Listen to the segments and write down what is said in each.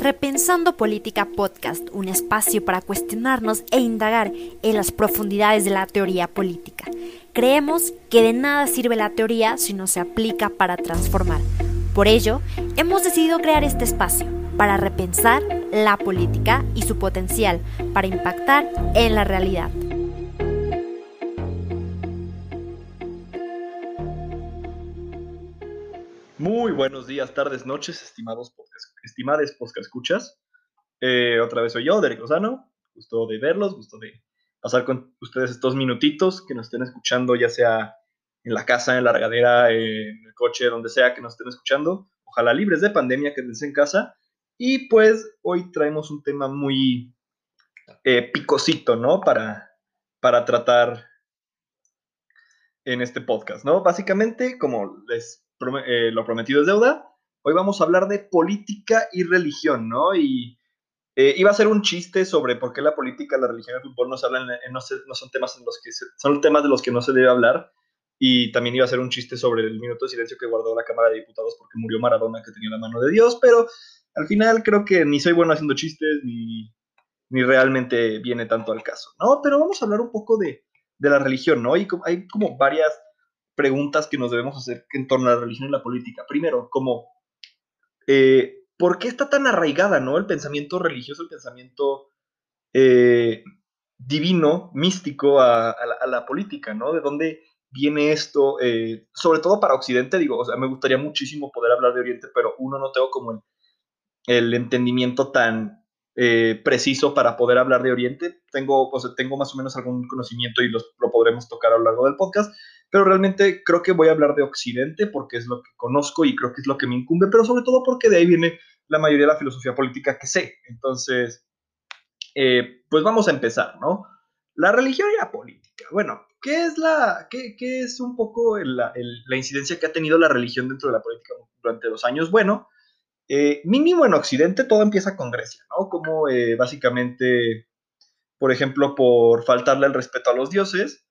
Repensando Política Podcast, un espacio para cuestionarnos e indagar en las profundidades de la teoría política. Creemos que de nada sirve la teoría si no se aplica para transformar. Por ello, hemos decidido crear este espacio para repensar la política y su potencial para impactar en la realidad. Buenos días, tardes, noches, estimados podcast, estimadas podcast escuchas. Eh, otra vez soy yo, Derek Lozano. Gusto de verlos, gusto de pasar con ustedes estos minutitos que nos estén escuchando, ya sea en la casa, en la regadera, en el coche, donde sea que nos estén escuchando. Ojalá libres de pandemia, que estén en casa. Y pues hoy traemos un tema muy eh, picosito, ¿no? Para, para tratar en este podcast, ¿no? Básicamente, como les eh, lo prometido es deuda. Hoy vamos a hablar de política y religión, ¿no? Y eh, iba a ser un chiste sobre por qué la política, la religión y el fútbol no, se hablan, no, son temas en los que son temas de los que no se debe hablar. Y también iba a ser un chiste sobre el minuto de silencio que guardó la Cámara de Diputados porque murió Maradona, que tenía la mano de Dios. Pero al final creo que ni soy bueno haciendo chistes, ni, ni realmente viene tanto al caso, ¿no? Pero vamos a hablar un poco de, de la religión, ¿no? Y hay como varias preguntas que nos debemos hacer en torno a la religión y la política. Primero, como, eh, ¿por qué está tan arraigada, ¿no? El pensamiento religioso, el pensamiento eh, divino, místico a, la, política, ¿no? ¿De dónde viene esto? Eh, sobre todo para Occidente, digo, o sea, me gustaría muchísimo poder hablar de Oriente, pero uno no tengo como el, el entendimiento tan preciso para poder hablar de Oriente. Tengo, o tengo más o menos algún conocimiento y los, lo podremos tocar a lo largo del podcast, pero realmente creo que voy a hablar de Occidente porque es lo que conozco y creo que es lo que me incumbe, pero sobre todo porque de ahí viene la mayoría de la filosofía política que sé. Entonces, eh, pues vamos a empezar, ¿no? La religión y la política. Bueno, ¿qué es, la, qué, qué es un poco la, incidencia que ha tenido la religión dentro de la política durante los años? Bueno, eh, mínimo en Occidente todo empieza con Grecia, ¿no? Como eh, básicamente, por ejemplo, por faltarle el respeto a los dioses,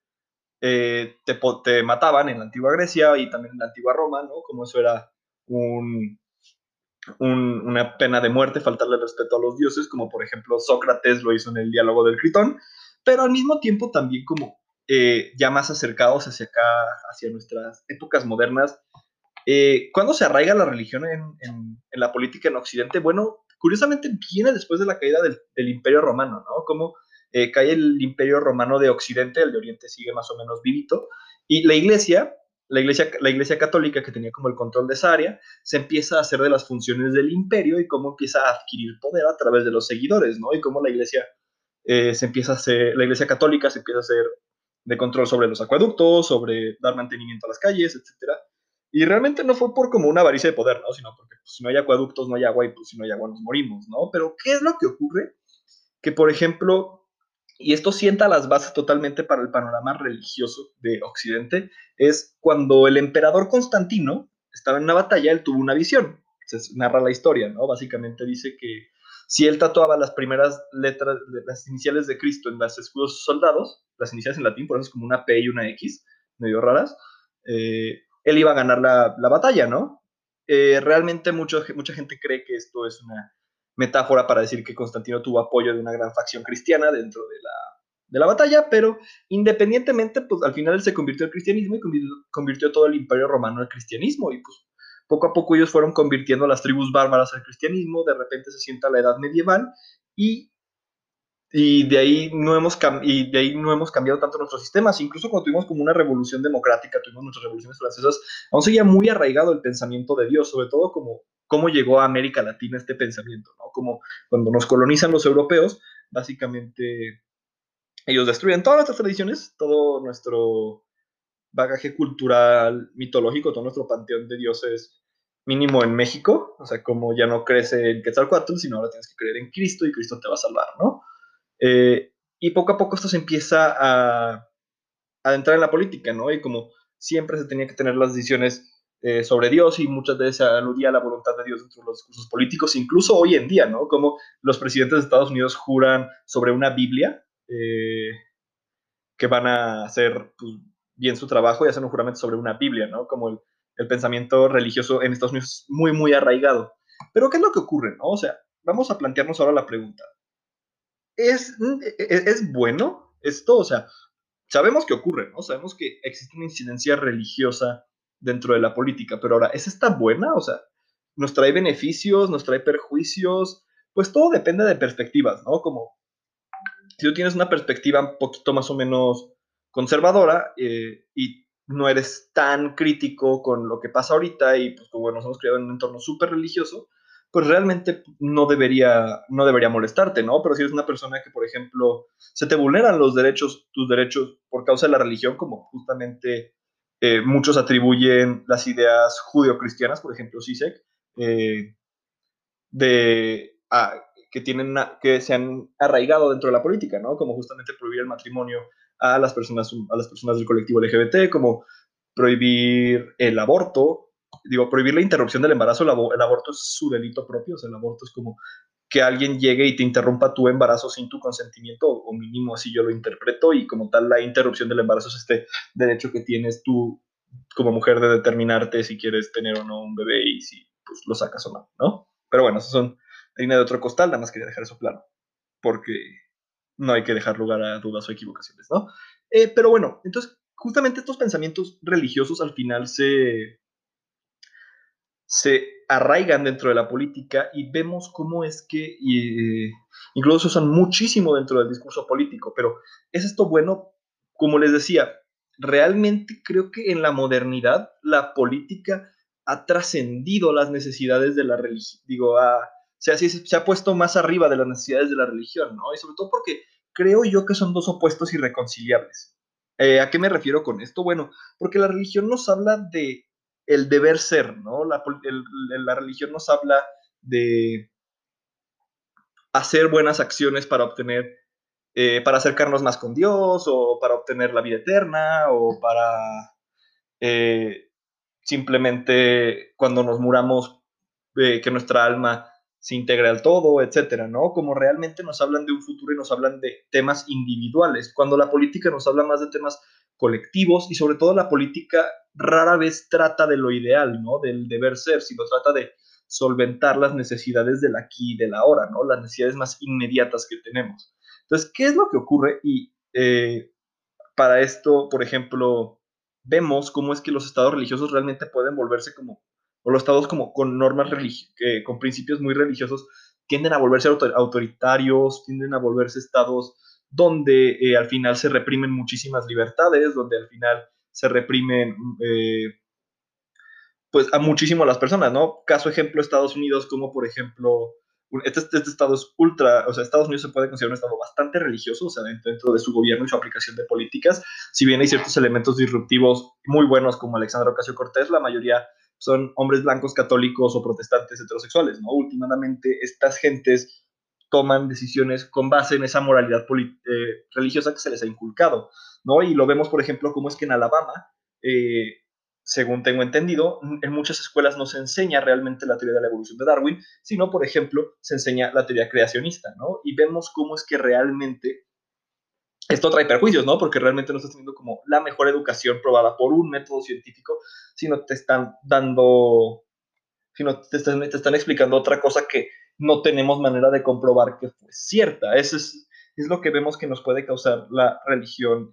eh, te, te, mataban en la antigua Grecia y también en la antigua Roma, ¿no? Como eso era un, una pena de muerte, faltarle el respeto a los dioses, como por ejemplo Sócrates lo hizo en el diálogo del Critón, pero al mismo tiempo también como eh, ya más acercados hacia acá, hacia nuestras épocas modernas. Eh, ¿Cuándo se arraiga la religión en, en, la política en Occidente? Bueno, curiosamente viene después de la caída del, Imperio Romano, ¿no? Como eh, cae el imperio romano de Occidente, el de Oriente sigue más o menos vivito, y la iglesia, la iglesia, la iglesia católica que tenía como el control de esa área, se empieza a hacer de las funciones del imperio y cómo empieza a adquirir poder a través de los seguidores, ¿no? Y cómo la iglesia eh, se empieza a hacer, la iglesia católica se empieza a hacer de control sobre los acueductos, sobre dar mantenimiento a las calles, etcétera. Y realmente no fue por como una avaricia de poder, ¿no? Sino porque pues, si no hay acueductos no hay agua y pues si no hay agua nos morimos, ¿no? Pero ¿qué es lo que ocurre? Que, por ejemplo, y esto sienta las bases totalmente para el panorama religioso de Occidente, es cuando el emperador Constantino estaba en una batalla, él tuvo una visión. Se narra la historia, ¿no? Básicamente dice que si él tatuaba las primeras letras, las iniciales de Cristo en los escudos soldados, las iniciales en latín, por eso es como una P y una X, medio raras, eh, él iba a ganar la, batalla, ¿no? Eh, realmente mucho, mucha gente cree que esto es una metáfora para decir que Constantino tuvo apoyo de una gran facción cristiana dentro de la, de la batalla, pero independientemente, pues al final él se convirtió al cristianismo y convirtió, todo el imperio romano al cristianismo y pues poco a poco ellos fueron convirtiendo a las tribus bárbaras al cristianismo, de repente se sienta la edad medieval y, y, de, ahí no hemos y de ahí no hemos cambiado tanto nuestros sistemas, incluso cuando tuvimos como una revolución democrática, tuvimos nuestras revoluciones francesas, aún seguía muy arraigado el pensamiento de Dios, sobre todo como cómo llegó a América Latina este pensamiento, ¿no? Como cuando nos colonizan los europeos, básicamente ellos destruyen todas nuestras tradiciones, todo nuestro bagaje cultural, mitológico, todo nuestro panteón de dioses mínimo en México, o sea, como ya no crece en Quetzalcoatl, sino ahora tienes que creer en Cristo y Cristo te va a salvar, ¿no? Eh, y poco a poco esto se empieza a, a entrar en la política, ¿no? Y como siempre se tenía que tener las decisiones eh, sobre Dios y muchas veces aludía a la voluntad de Dios dentro de los discursos políticos, incluso hoy en día, ¿no? Como los presidentes de Estados Unidos juran sobre una Biblia eh, que van a hacer pues, bien su trabajo y hacen un juramento sobre una Biblia, ¿no? Como el, pensamiento religioso en Estados Unidos es muy, muy arraigado. Pero ¿qué es lo que ocurre, no? O sea, vamos a plantearnos ahora la pregunta. ¿Es, es, es bueno esto? O sea, sabemos que ocurre, ¿no? Sabemos que existe una incidencia religiosa dentro de la política, pero ahora, ¿es esta buena? O sea, ¿nos trae beneficios, nos trae perjuicios? Pues todo depende de perspectivas, ¿no? Como si tú tienes una perspectiva un poquito más o menos conservadora eh, y no eres tan crítico con lo que pasa ahorita y pues como nos hemos creado en un entorno súper religioso, pues realmente no debería, no debería molestarte, ¿no? Pero si eres una persona que, por ejemplo, se te vulneran los derechos, tus derechos por causa de la religión, como justamente eh, muchos atribuyen las ideas judio-cristianas, por ejemplo, Sisek, eh, de, que, tienen que se han arraigado dentro de la política, ¿no? Como justamente prohibir el matrimonio a las personas, a las personas del colectivo LGBT, como prohibir el aborto, digo, prohibir la interrupción del embarazo, el, aborto es su delito propio, o sea, el aborto es como que alguien llegue y te interrumpa tu embarazo sin tu consentimiento, o mínimo así yo lo interpreto, y como tal la interrupción del embarazo es este derecho que tienes tú como mujer de determinarte si quieres tener o no un bebé y si pues, lo sacas o no, ¿no? Pero bueno, eso son harina de otro costal, nada más quería dejar eso claro, porque no hay que dejar lugar a dudas o equivocaciones, ¿no? Eh, pero bueno, entonces, justamente estos pensamientos religiosos al final se, se arraigan dentro de la política y vemos cómo es que eh, incluso se usan muchísimo dentro del discurso político, pero ¿es esto bueno? Como les decía, realmente creo que en la modernidad la política ha trascendido las necesidades de la religión, digo, ha, se, se ha puesto más arriba de las necesidades de la religión, ¿no? Y sobre todo porque creo yo que son dos opuestos irreconciliables. Eh, ¿A qué me refiero con esto? Bueno, porque la religión nos habla de el deber ser, ¿no? La, religión nos habla de hacer buenas acciones para obtener, eh, para acercarnos más con Dios, o para obtener la vida eterna, o para eh, simplemente cuando nos muramos, que nuestra alma se integra al todo, etcétera, ¿no? Como realmente nos hablan de un futuro y nos hablan de temas individuales, cuando la política nos habla más de temas colectivos y sobre todo la política rara vez trata de lo ideal, ¿no? Del deber ser, sino trata de solventar las necesidades del aquí y del ahora, ¿no? Las necesidades más inmediatas que tenemos. Entonces, ¿qué es lo que ocurre? Y eh, para esto, por ejemplo, vemos cómo es que los estados religiosos realmente pueden volverse como o los estados como con normas religiosas, con principios muy religiosos, tienden a volverse autoritarios, tienden a volverse estados donde eh, al final se reprimen muchísimas libertades, donde al final se reprimen eh, pues a muchísimo las personas, ¿no? Caso ejemplo Estados Unidos, como por ejemplo, este, este, estado es ultra, o sea, Estados Unidos se puede considerar un estado bastante religioso, o sea, dentro de su gobierno y su aplicación de políticas, si bien hay ciertos elementos disruptivos muy buenos como Alexandra Ocasio Cortés, la mayoría son hombres blancos católicos o protestantes heterosexuales, ¿no? Últimamente estas gentes toman decisiones con base en esa moralidad eh, religiosa que se les ha inculcado, ¿no? Y lo vemos, por ejemplo, cómo es que en Alabama, eh, según tengo entendido, en muchas escuelas no se enseña realmente la teoría de la evolución de Darwin, sino, por ejemplo, se enseña la teoría creacionista, ¿no? Y vemos cómo es que realmente esto trae perjuicios, ¿no? Porque realmente no estás teniendo como la mejor educación probada por un método científico, sino te están dando, sino te están, te están explicando otra cosa que no tenemos manera de comprobar que fue cierta. Eso es, es lo que vemos que nos puede causar la religión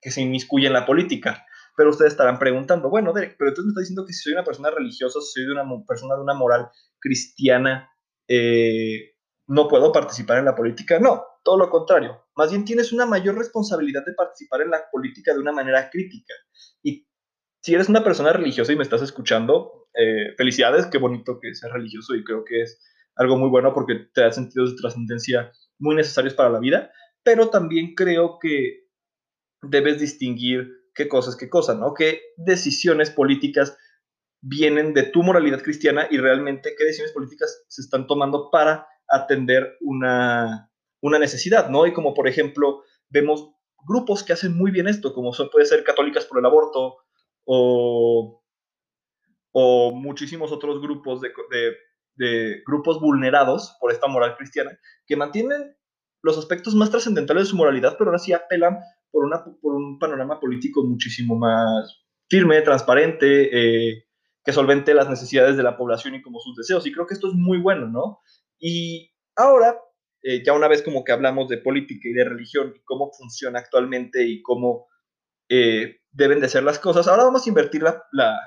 que se inmiscuye en la política. Pero ustedes estarán preguntando, bueno, Derek, pero entonces me está diciendo que si soy una persona religiosa, si soy de una persona de una moral cristiana, eh, no puedo participar en la política. No, todo lo contrario. Más bien tienes una mayor responsabilidad de participar en la política de una manera crítica. Y si eres una persona religiosa y me estás escuchando, eh, felicidades, qué bonito que seas religioso y creo que es algo muy bueno porque te da sentidos de trascendencia muy necesarios para la vida, pero también creo que debes distinguir qué cosas, qué cosas, ¿no? Qué decisiones políticas vienen de tu moralidad cristiana y realmente qué decisiones políticas se están tomando para atender una, una necesidad, ¿no? Y como por ejemplo vemos grupos que hacen muy bien esto, como son, puede ser Católicas por el Aborto o, o muchísimos otros grupos de, de, grupos vulnerados por esta moral cristiana, que mantienen los aspectos más trascendentales de su moralidad, pero ahora sí apelan por, una, por un panorama político muchísimo más firme, transparente, eh, que solvente las necesidades de la población y como sus deseos. Y creo que esto es muy bueno, ¿no? Y ahora, eh, ya una vez como que hablamos de política y de religión y cómo funciona actualmente y cómo eh, deben de ser las cosas, ahora vamos a invertir la, la,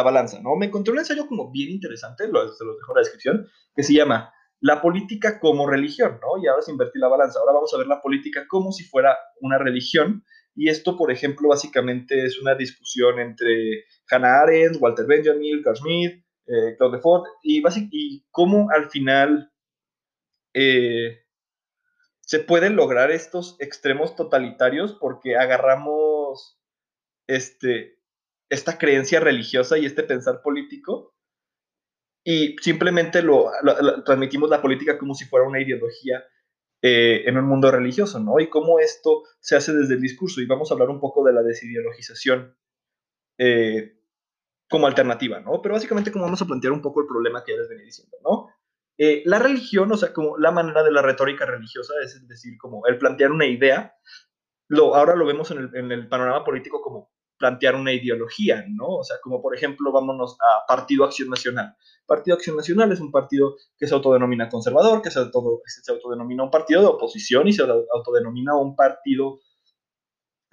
balanza, ¿no? Me encontré un ensayo como bien interesante, lo, se los dejo en la descripción, que se llama La política como religión, ¿no? Y ahora se invertir la balanza, ahora vamos a ver la política como si fuera una religión y esto, por ejemplo, básicamente es una discusión entre Hannah Arendt, Walter Benjamin, Carl Schmitt, eh, Claude Ford, y, y cómo al final eh, se pueden lograr estos extremos totalitarios porque agarramos este, esta creencia religiosa y este pensar político y simplemente lo, transmitimos la política como si fuera una ideología eh, en un mundo religioso, ¿no? Y cómo esto se hace desde el discurso. Y vamos a hablar un poco de la desideologización eh, como alternativa, ¿no? Pero básicamente como vamos a plantear un poco el problema que ya les venía diciendo, ¿no? Eh, la religión, o sea, como la manera de la retórica religiosa, es decir, como el plantear una idea, lo, ahora lo vemos en el, en el panorama político como plantear una ideología, ¿no? O sea, como por ejemplo, vámonos a Partido Acción Nacional. Partido Acción Nacional es un partido que se autodenomina conservador, que se, autodenomina un partido de oposición y se autodenomina un partido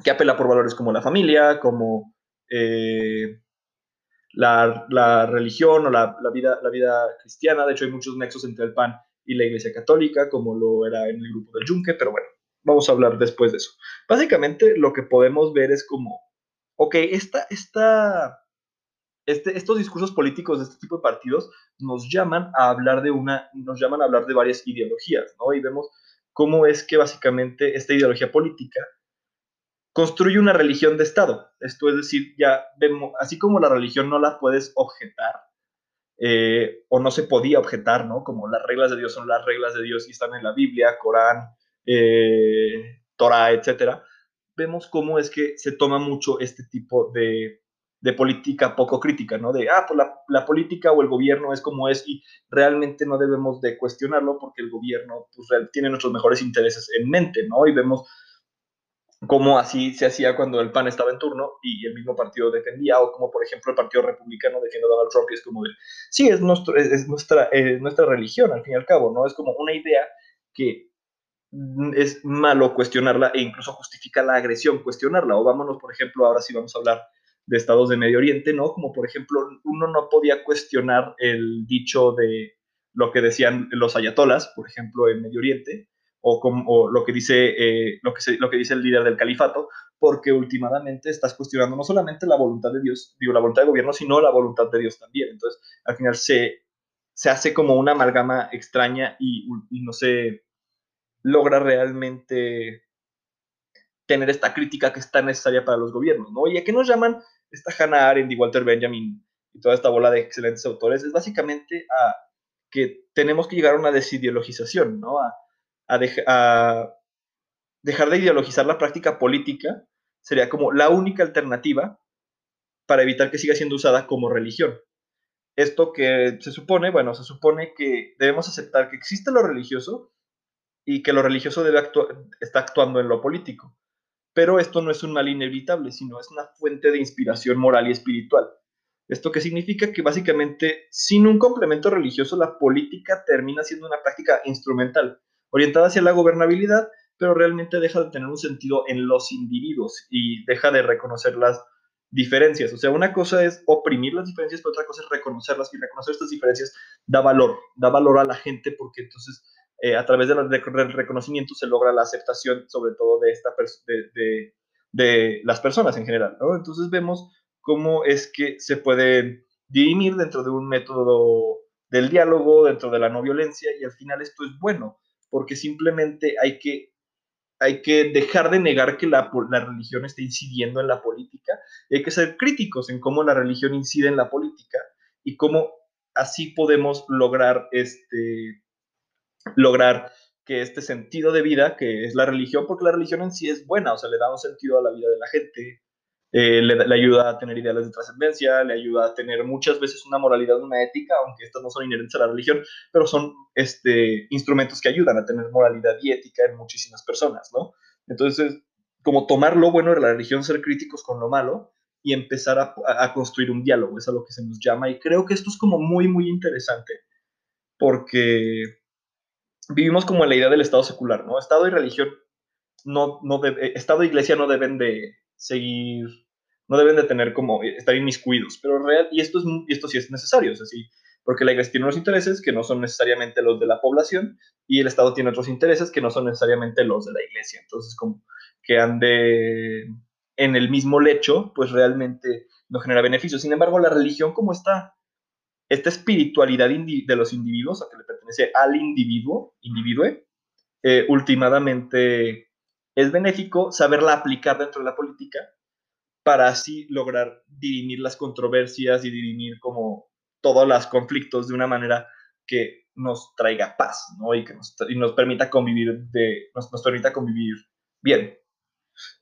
que apela por valores como la familia, como eh, la, religión o la, vida, la vida cristiana. De hecho, hay muchos nexos entre el PAN y la Iglesia Católica, como lo era en el grupo del Yunque, pero bueno, vamos a hablar después de eso. Básicamente, lo que podemos ver es como ok, esta, esta, este, estos discursos políticos de este tipo de partidos nos llaman a hablar de una, nos llaman a hablar de varias ideologías, ¿no? Y vemos cómo es que básicamente esta ideología política construye una religión de Estado. Esto es decir, ya vemos, así como la religión no la puedes objetar, eh, o no se podía objetar, ¿no? Como las reglas de Dios son las reglas de Dios y están en la Biblia, Corán, eh, Torah, etcétera vemos cómo es que se toma mucho este tipo de, política poco crítica, ¿no? De, ah, pues la, política o el gobierno es como es y realmente no debemos de cuestionarlo porque el gobierno pues, tiene nuestros mejores intereses en mente, ¿no? Y vemos cómo así se hacía cuando el PAN estaba en turno y el mismo partido defendía, o como por ejemplo el Partido Republicano defiende a Donald Trump y es como de, sí, es, nuestro, es, nuestra, es nuestra religión al fin y al cabo, ¿no? Es como una idea que es malo cuestionarla e incluso justifica la agresión cuestionarla. O vámonos, por ejemplo, ahora sí vamos a hablar de estados de Medio Oriente, ¿no? Como por ejemplo, uno no podía cuestionar el dicho de lo que decían los ayatolas, por ejemplo, en Medio Oriente, o, como, lo, que dice, eh, lo, que lo que dice el líder del califato, porque últimamente estás cuestionando no solamente la voluntad de Dios, digo, la voluntad del gobierno, sino la voluntad de Dios también. Entonces, al final se, se hace como una amalgama extraña y, y no sé, logra realmente tener esta crítica que es tan necesaria para los gobiernos, ¿no? ¿Y a qué nos llaman esta Hannah Arendt y Walter Benjamin y toda esta bola de excelentes autores? Es básicamente a que tenemos que llegar a una desideologización, ¿no? A, a dejar de ideologizar la práctica política sería como la única alternativa para evitar que siga siendo usada como religión. Esto que se supone, bueno, se supone que debemos aceptar que existe lo religioso, y que lo religioso debe está actuando en lo político. Pero esto no es un mal inevitable, sino es una fuente de inspiración moral y espiritual. ¿Esto qué significa? Que básicamente sin un complemento religioso la política termina siendo una práctica instrumental, orientada hacia la gobernabilidad, pero realmente deja de tener un sentido en los individuos y deja de reconocer las diferencias. O sea, una cosa es oprimir las diferencias, pero otra cosa es reconocerlas y reconocer estas diferencias da valor, da valor a la gente porque entonces eh, a través del reconocimiento se logra la aceptación, sobre todo de, esta de, de, las personas en general. Entonces vemos cómo es que se puede dirimir dentro de un método del diálogo, dentro de la no violencia, y al final esto es bueno, porque simplemente hay que, hay que dejar de negar que la, la religión está incidiendo en la política, y hay que ser críticos en cómo la religión incide en la política y cómo así podemos lograr este, lograr que este sentido de vida, que es la religión, porque la religión en sí es buena, o sea, le da un sentido a la vida de la gente, eh, le, ayuda a tener ideales de trascendencia, le ayuda a tener muchas veces una moralidad, una ética, aunque estas no son inherentes a la religión, pero son este, instrumentos que ayudan a tener moralidad y ética en muchísimas personas, ¿no? Entonces, como tomar lo bueno de la religión, ser críticos con lo malo y empezar a, a construir un diálogo, es a lo que se nos llama, y creo que esto es como muy, muy interesante, porque vivimos como en la idea del Estado secular, ¿no? Estado y religión, no, no debe, Estado e iglesia no deben de seguir, no deben de tener como, estar inmiscuidos, pero real, y esto, es, y esto sí es necesario, es así, porque la iglesia tiene unos intereses que no son necesariamente los de la población y el Estado tiene otros intereses que no son necesariamente los de la iglesia, entonces como que ande en el mismo lecho, pues realmente no genera beneficios. Sin embargo, la religión como está esta espiritualidad de los individuos, a que le pertenece al individuo, individue, eh, últimamente es benéfico saberla aplicar dentro de la política para así lograr dirimir las controversias y dirimir como todos los conflictos de una manera que nos traiga paz, ¿no? Y que nos, nos permita convivir de, nos, nos, permita convivir bien.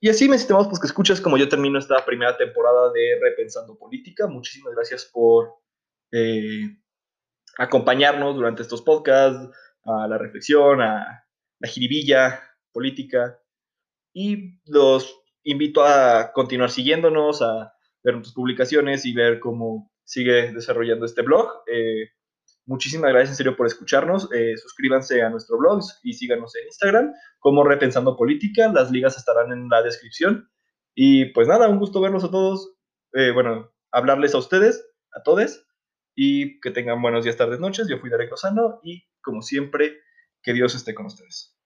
Y así, me estimamos, pues que escuchas como yo termino esta primera temporada de Repensando Política. Muchísimas gracias por eh, acompañarnos durante estos podcasts, a la reflexión, a la jiribilla política. Y los invito a continuar siguiéndonos, a ver nuestras publicaciones y ver cómo sigue desarrollando este blog. Eh, muchísimas gracias en serio por escucharnos. Eh, suscríbanse a nuestro blog y síganos en Instagram como Repensando Política. Las ligas estarán en la descripción. Y pues nada, un gusto verlos a todos. bueno, hablarles a ustedes, a todos y que tengan buenos días, tardes, noches. Yo fui Derek Lozano y como siempre, que Dios esté con ustedes.